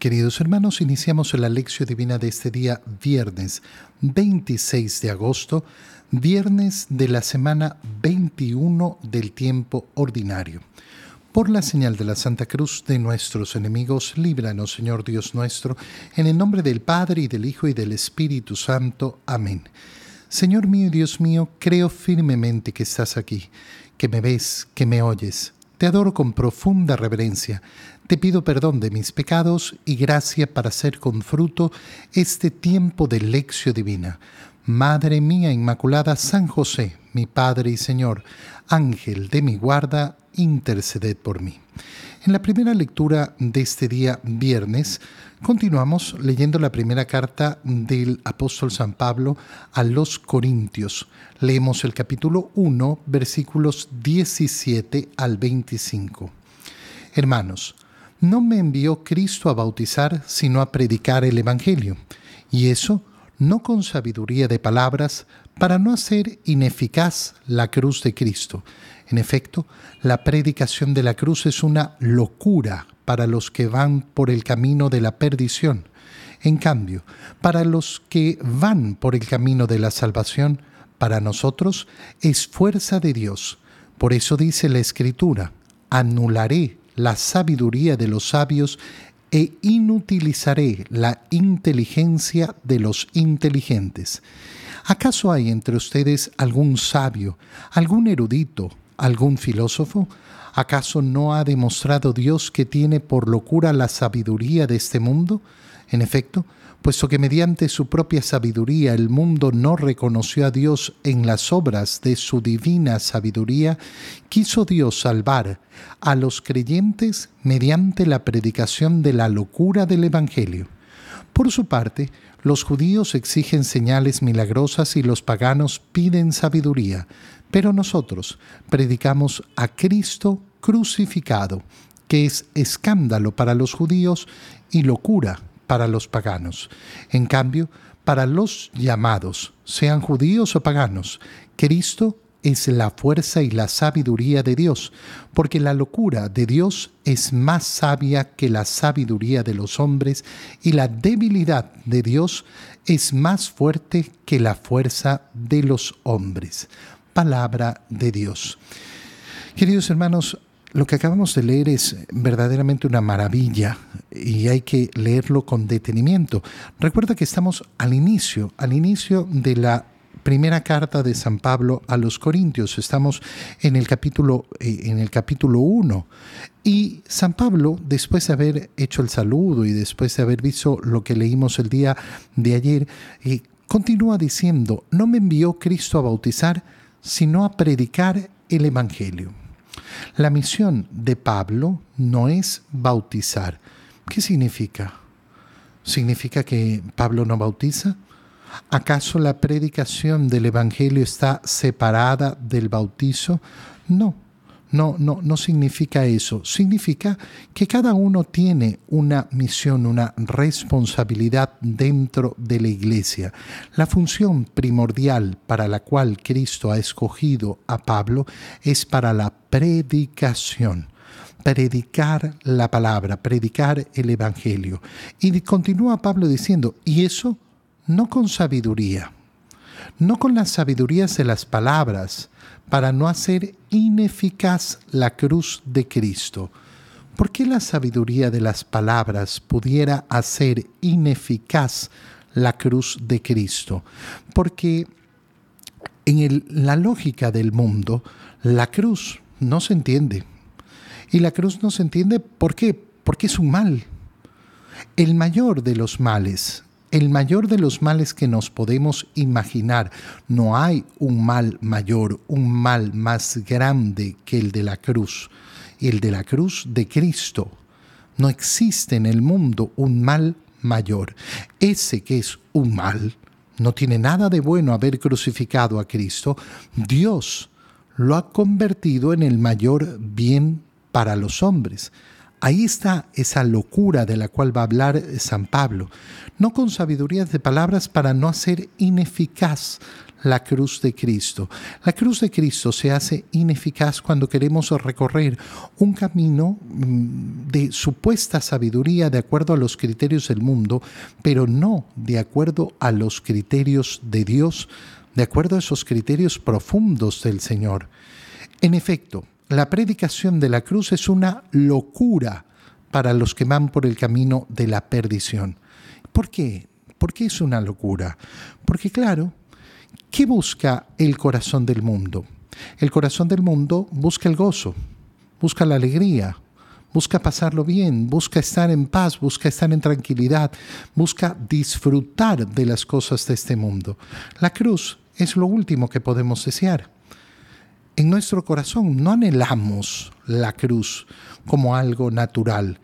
Queridos hermanos, iniciamos la lección divina de este día viernes 26 de agosto, viernes de la semana 21 del tiempo ordinario. Por la señal de la Santa Cruz de nuestros enemigos, líbranos, Señor Dios nuestro, en el nombre del Padre y del Hijo y del Espíritu Santo. Amén. Señor mío y Dios mío, creo firmemente que estás aquí, que me ves, que me oyes. Te adoro con profunda reverencia te pido perdón de mis pecados y gracia para hacer con fruto este tiempo de lección divina. Madre mía Inmaculada, San José, mi Padre y Señor, Ángel de mi guarda, interceded por mí. En la primera lectura de este día viernes, continuamos leyendo la primera carta del apóstol San Pablo a los Corintios. Leemos el capítulo 1, versículos 17 al 25. Hermanos, no me envió Cristo a bautizar, sino a predicar el Evangelio, y eso no con sabiduría de palabras, para no hacer ineficaz la cruz de Cristo. En efecto, la predicación de la cruz es una locura para los que van por el camino de la perdición. En cambio, para los que van por el camino de la salvación, para nosotros es fuerza de Dios. Por eso dice la Escritura, anularé la sabiduría de los sabios e inutilizaré la inteligencia de los inteligentes. ¿Acaso hay entre ustedes algún sabio, algún erudito, algún filósofo? ¿Acaso no ha demostrado Dios que tiene por locura la sabiduría de este mundo? En efecto, puesto que mediante su propia sabiduría el mundo no reconoció a Dios en las obras de su divina sabiduría, quiso Dios salvar a los creyentes mediante la predicación de la locura del Evangelio. Por su parte, los judíos exigen señales milagrosas y los paganos piden sabiduría, pero nosotros predicamos a Cristo crucificado, que es escándalo para los judíos y locura para los paganos. En cambio, para los llamados, sean judíos o paganos, Cristo es la fuerza y la sabiduría de Dios, porque la locura de Dios es más sabia que la sabiduría de los hombres y la debilidad de Dios es más fuerte que la fuerza de los hombres. Palabra de Dios. Queridos hermanos, lo que acabamos de leer es verdaderamente una maravilla y hay que leerlo con detenimiento. Recuerda que estamos al inicio, al inicio de la primera carta de San Pablo a los Corintios. Estamos en el capítulo eh, en el capítulo 1 y San Pablo, después de haber hecho el saludo y después de haber visto lo que leímos el día de ayer, eh, continúa diciendo, no me envió Cristo a bautizar, sino a predicar el Evangelio. La misión de Pablo no es bautizar. ¿Qué significa? ¿Significa que Pablo no bautiza? ¿Acaso la predicación del Evangelio está separada del bautizo? No, no, no, no significa eso. Significa que cada uno tiene una misión, una responsabilidad dentro de la iglesia. La función primordial para la cual Cristo ha escogido a Pablo es para la predicación predicar la palabra, predicar el Evangelio. Y continúa Pablo diciendo, y eso no con sabiduría, no con las sabidurías de las palabras, para no hacer ineficaz la cruz de Cristo. ¿Por qué la sabiduría de las palabras pudiera hacer ineficaz la cruz de Cristo? Porque en la lógica del mundo, la cruz no se entiende. Y la cruz no se entiende ¿por qué? Porque es un mal. El mayor de los males el mayor de los males que nos podemos imaginar. No hay un mal mayor, un mal más grande que el de la cruz, el de la cruz de Cristo. No existe en el mundo un mal mayor. Ese que es un mal, no tiene nada de bueno haber crucificado a Cristo. Dios lo ha convertido en el mayor bien para los hombres. Ahí está esa locura de la cual va a hablar San Pablo, no con sabiduría de palabras para no hacer ineficaz la cruz de Cristo. La cruz de Cristo se hace ineficaz cuando queremos recorrer un camino mm, de supuesta sabiduría de acuerdo a los criterios del mundo, pero no de acuerdo a los criterios de Dios, de acuerdo a esos criterios profundos del Señor. En efecto, la predicación de la cruz es una locura para los que van por el camino de la perdición. ¿Por qué? ¿Por qué es una locura? Porque claro, ¿qué busca el corazón del mundo? El corazón del mundo busca el gozo, busca la alegría, busca pasarlo bien, busca estar en paz, busca estar en tranquilidad, busca disfrutar de las cosas de este mundo. La cruz es lo último que podemos desear. En nuestro corazón no anhelamos la cruz como algo natural,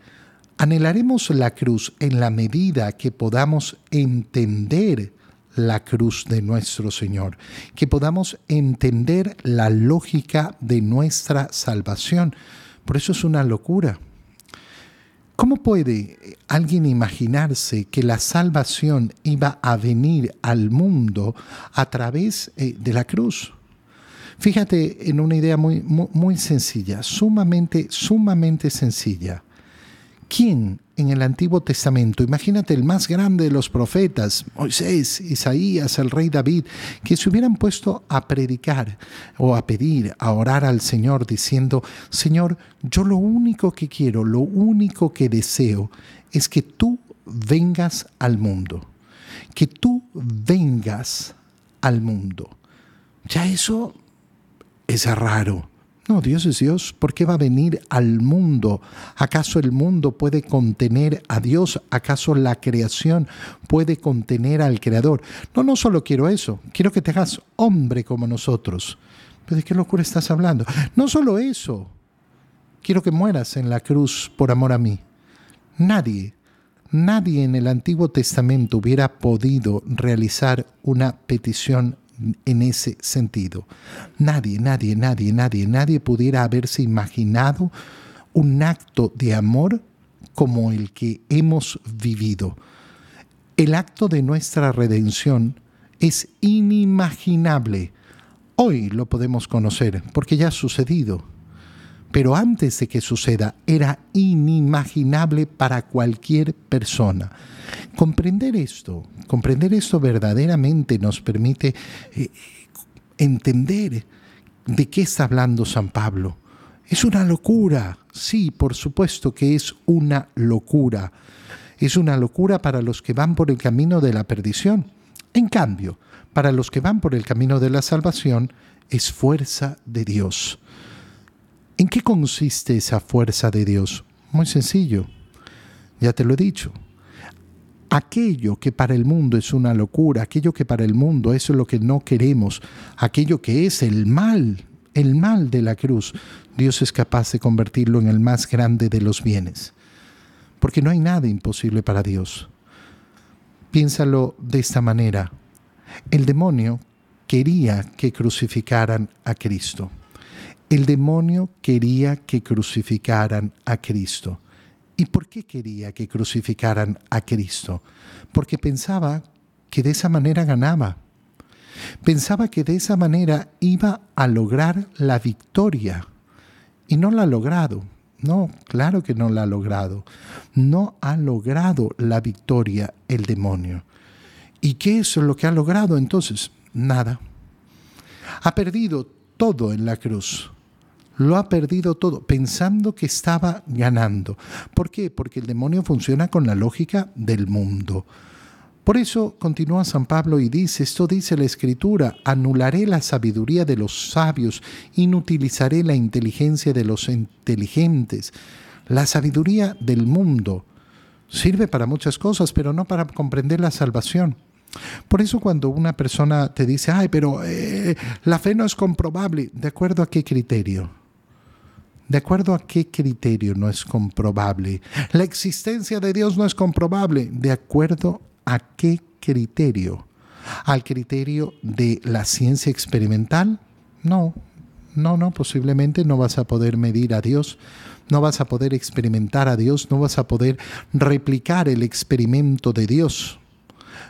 Anhelaremos la cruz en la medida que podamos entender la cruz de nuestro Señor, que podamos entender la lógica de nuestra salvación. Por eso es una locura. ¿Cómo puede alguien imaginarse que la salvación iba a venir al mundo a través eh, de la cruz? Fíjate en una idea muy, muy, muy sencilla, sumamente, sumamente sencilla. ¿Quién en el Antiguo Testamento, imagínate el más grande de los profetas, Moisés, Isaías, el rey David, que se hubieran puesto a predicar o a pedir, a orar al Señor diciendo, Señor, yo lo único que quiero, lo único que deseo es que tú vengas al mundo, que tú vengas al mundo. Ya eso es raro. No, Dios es Dios. ¿Por qué va a venir al mundo? ¿Acaso el mundo puede contener a Dios? ¿Acaso la creación puede contener al Creador? No, no solo quiero eso. Quiero que te hagas hombre como nosotros. ¿Pero de qué locura estás hablando? No solo eso. Quiero que mueras en la cruz por amor a mí. Nadie, nadie en el Antiguo Testamento hubiera podido realizar una petición en ese sentido. Nadie, nadie, nadie, nadie, nadie pudiera haberse imaginado un acto de amor como el que hemos vivido. El acto de nuestra redención es inimaginable. Hoy lo podemos conocer porque ya ha sucedido. Pero antes de que suceda era inimaginable para cualquier persona. Comprender esto, comprender esto verdaderamente nos permite eh, entender de qué está hablando San Pablo. Es una locura, sí, por supuesto que es una locura. Es una locura para los que van por el camino de la perdición. En cambio, para los que van por el camino de la salvación, es fuerza de Dios. ¿En qué consiste esa fuerza de Dios? Muy sencillo, ya te lo he dicho aquello que para el mundo es una locura, aquello que para el mundo es lo que no queremos, aquello que es el mal, el mal de la cruz, Dios es capaz de convertirlo en el más grande de los bienes. Porque no hay nada imposible para Dios. Piénsalo de esta manera. El demonio quería que crucificaran a Cristo. El demonio quería que crucificaran a Cristo. ¿Y por qué quería que crucificaran a Cristo? Porque pensaba que de esa manera ganaba. Pensaba que de esa manera iba a lograr la victoria. Y no la ha logrado. No, claro que no la ha logrado. No ha logrado la victoria el demonio. ¿Y qué es lo que ha logrado entonces? Nada. Ha perdido todo en la cruz lo ha perdido todo, pensando que estaba ganando. ¿Por qué? Porque el demonio funciona con la lógica del mundo. Por eso continúa San Pablo y dice, esto dice la Escritura, anularé la sabiduría de los sabios, inutilizaré la inteligencia de los inteligentes. La sabiduría del mundo sirve para muchas cosas, pero no para comprender la salvación. Por eso cuando una persona te dice, ay, pero eh, la fe no es comprobable, ¿de acuerdo a qué criterio? ¿De acuerdo a qué criterio no es comprobable? La existencia de Dios no es comprobable. ¿De acuerdo a qué criterio? ¿Al criterio de la ciencia experimental? No, no, no, posiblemente no vas a poder medir a Dios, no vas a poder experimentar a Dios, no vas a poder replicar el experimento de Dios.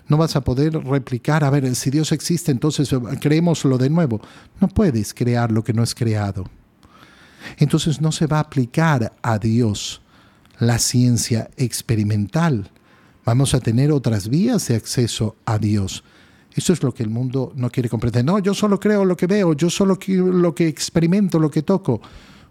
no vas a poder replicar, a ver, si Dios existe, entonces creémoslo de nuevo. No puedes crear lo que no es creado. Entonces no se va a aplicar a Dios la ciencia experimental. Vamos a tener otras vías de acceso a Dios. Eso es lo que el mundo no quiere comprender. No, yo solo creo lo que veo, yo solo lo que experimento, lo que toco.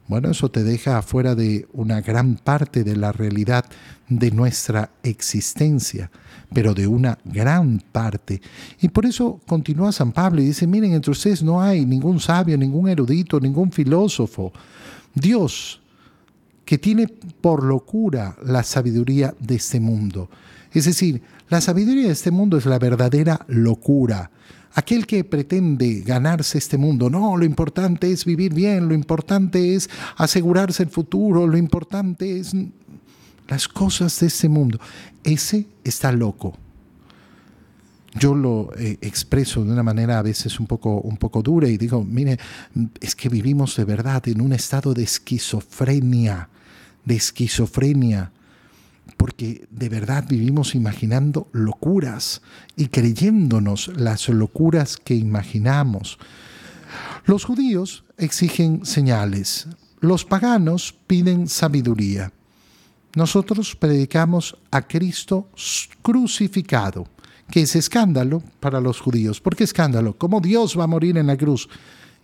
Bueno, eso te deja afuera de una gran parte de la realidad de nuestra existencia, pero de una gran parte. Y por eso continúa San Pablo y dice, miren, entre ustedes no hay ningún sabio, ningún erudito, ningún filósofo. Dios, que tiene por locura la sabiduría de este mundo. Es decir, la sabiduría de este mundo es la verdadera locura. Aquel que pretende ganarse este mundo, no, lo importante es vivir bien, lo importante es asegurarse el futuro, lo importante es las cosas de este mundo. Ese está loco. Yo lo eh, expreso de una manera a veces un poco, un poco dura y digo, mire, es que vivimos de verdad en un estado de esquizofrenia, de esquizofrenia porque de verdad vivimos imaginando locuras y creyéndonos las locuras que imaginamos. Los judíos exigen señales, los paganos piden sabiduría. Nosotros predicamos a Cristo crucificado, que es escándalo para los judíos. ¿Por qué escándalo? ¿Cómo Dios va a morir en la cruz?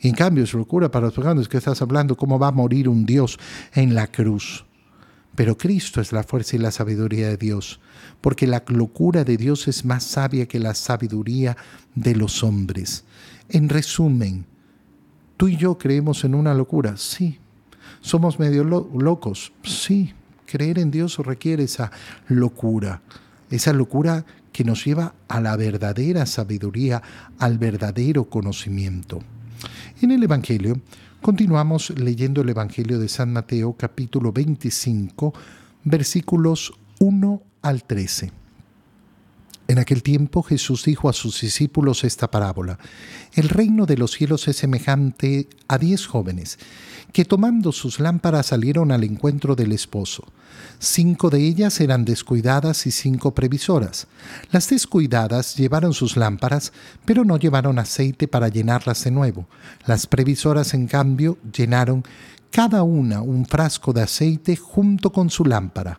en cambio es locura para los paganos que estás hablando, cómo va a morir un Dios en la cruz. Pero Cristo es la fuerza y la sabiduría de Dios, porque la locura de Dios es más sabia que la sabiduría de los hombres. En resumen, ¿tú y yo creemos en una locura? Sí. ¿Somos medio locos? Sí. Creer en Dios requiere esa locura, esa locura que nos lleva a la verdadera sabiduría, al verdadero conocimiento. En el Evangelio Continuamos leyendo el Evangelio de San Mateo capítulo 25 versículos 1 al 13. En aquel tiempo Jesús dijo a sus discípulos esta parábola. El reino de los cielos es semejante a diez jóvenes que tomando sus lámparas salieron al encuentro del esposo. Cinco de ellas eran descuidadas y cinco previsoras. Las descuidadas llevaron sus lámparas, pero no llevaron aceite para llenarlas de nuevo. Las previsoras, en cambio, llenaron cada una un frasco de aceite junto con su lámpara.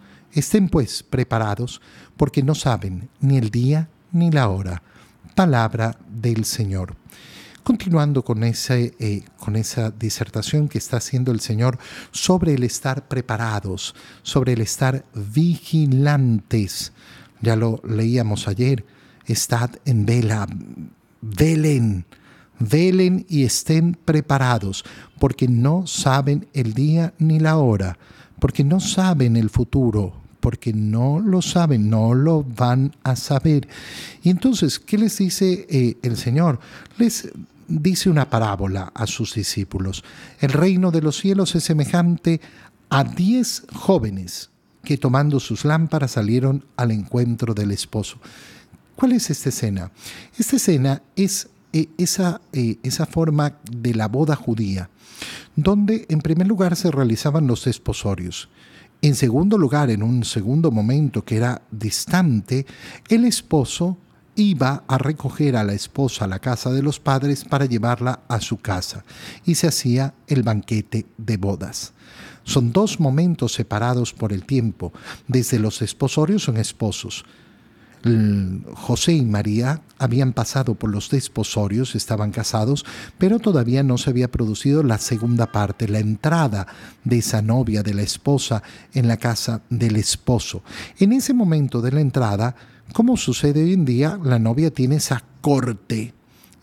Estén pues preparados, porque no saben ni el día ni la hora. Palabra del Señor. Continuando con, ese, eh, con esa disertación que está haciendo el Señor sobre el estar preparados, sobre el estar vigilantes. Ya lo leíamos ayer, estad en vela, velen, velen y estén preparados, porque no saben el día ni la hora, porque no saben el futuro, porque no lo saben, no lo van a saber. Y entonces, ¿qué les dice eh, el Señor? Les dice una parábola a sus discípulos. El reino de los cielos es semejante a diez jóvenes que tomando sus lámparas salieron al encuentro del esposo. ¿Cuál es esta escena? Esta escena es eh, esa, eh, esa forma de la boda judía, donde en primer lugar se realizaban los desposorios. En segundo lugar, en un segundo momento que era distante, el esposo iba a recoger a la esposa a la casa de los padres para llevarla a su casa y se hacía el banquete de bodas. Son dos momentos separados por el tiempo. Desde los esposorios son esposos. José y María habían pasado por los desposorios, estaban casados, pero todavía no se había producido la segunda parte, la entrada de esa novia, de la esposa, en la casa del esposo. En ese momento de la entrada, como sucede hoy en día, la novia tiene esa corte.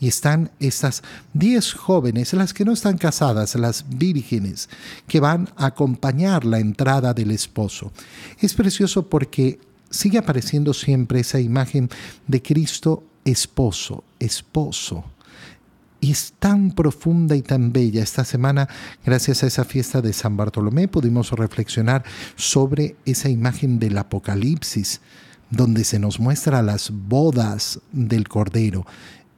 Y están estas diez jóvenes, las que no están casadas, las vírgenes, que van a acompañar la entrada del esposo. Es precioso porque sigue apareciendo siempre esa imagen de Cristo esposo, esposo. Y es tan profunda y tan bella. Esta semana, gracias a esa fiesta de San Bartolomé, pudimos reflexionar sobre esa imagen del Apocalipsis, donde se nos muestra las bodas del Cordero.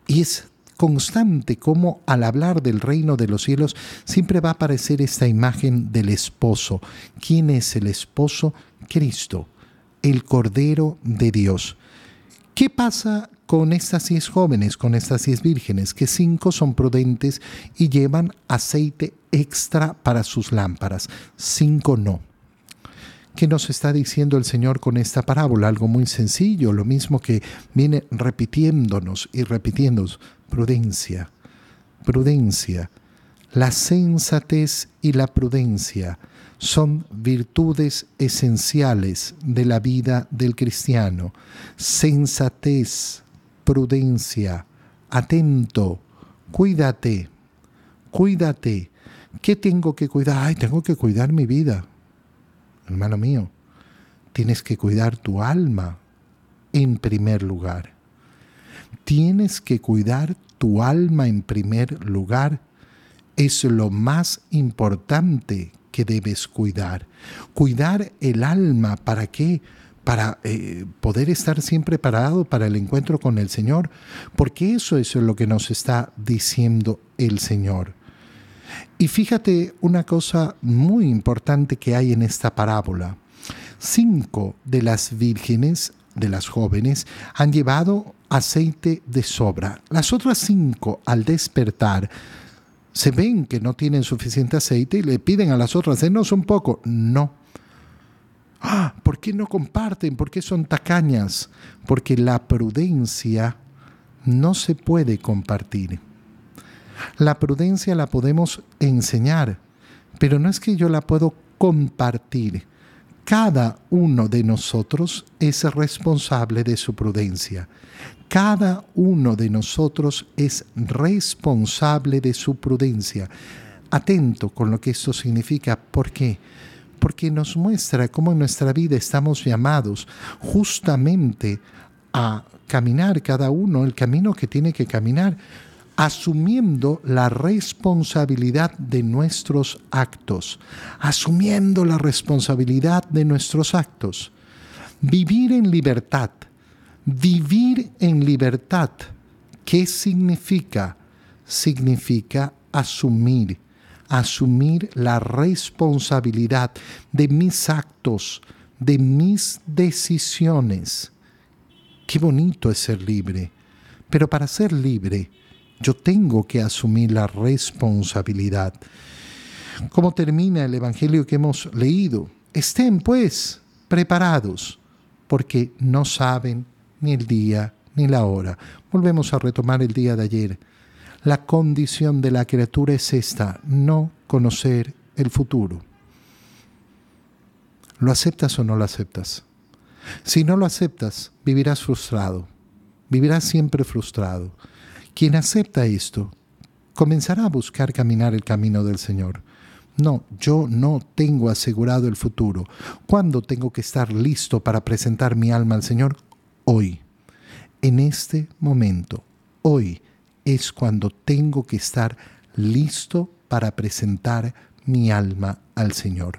Y es constante como al hablar del reino de los cielos siempre va a aparecer esta imagen del esposo. ¿Quién es el esposo? Cristo el Cordero de Dios. ¿Qué pasa con estas diez jóvenes, con estas diez vírgenes? Que cinco son prudentes y llevan aceite extra para sus lámparas, cinco no. ¿Qué nos está diciendo el Señor con esta parábola? Algo muy sencillo, lo mismo que viene repitiéndonos y repitiéndonos. Prudencia, prudencia, la sensatez y la prudencia son virtudes esenciales de la vida del cristiano. Sensatez, prudencia, atento, cuídate, cuídate. ¿Qué tengo que cuidar? Ay, tengo que cuidar mi vida. Hermano mío, tienes que cuidar tu alma en primer lugar. Tienes que cuidar tu alma en primer lugar. Es lo más importante debes cuidar. Cuidar el alma, ¿para qué? Para eh, poder estar siempre parado para el encuentro con el Señor, porque eso es lo que nos está diciendo el Señor. Y fíjate una cosa muy importante que hay en esta parábola. Cinco de las vírgenes, de las jóvenes, han llevado aceite de sobra. Las otras cinco, al despertar, se ven que no tienen suficiente aceite y le piden a las otras, denos un poco. No. Ah, ¿Por qué no comparten? ¿Por qué son tacañas? Porque la prudencia no se puede compartir. La prudencia la podemos enseñar, pero no es que yo la puedo compartir. Cada uno de nosotros es responsable de su prudencia. Cada uno de nosotros es responsable de su prudencia. Atento con lo que esto significa. ¿Por qué? Porque nos muestra cómo en nuestra vida estamos llamados justamente a caminar cada uno el camino que tiene que caminar, asumiendo la responsabilidad de nuestros actos, asumiendo la responsabilidad de nuestros actos. Vivir en libertad Vivir en libertad, ¿qué significa? Significa asumir, asumir la responsabilidad de mis actos, de mis decisiones. Qué bonito es ser libre, pero para ser libre yo tengo que asumir la responsabilidad. ¿Cómo termina el Evangelio que hemos leído? Estén pues preparados, porque no saben ni el día, ni la hora. Volvemos a retomar el día de ayer. La condición de la criatura es esta, no conocer el futuro. ¿Lo aceptas o no lo aceptas? Si no lo aceptas, vivirás frustrado, vivirás siempre frustrado. Quien acepta esto, comenzará a buscar caminar el camino del Señor. No, yo no tengo asegurado el futuro. ¿Cuándo tengo que estar listo para presentar mi alma al Señor? hoy, en este momento, hoy es cuando tengo que estar listo para presentar mi alma al Señor.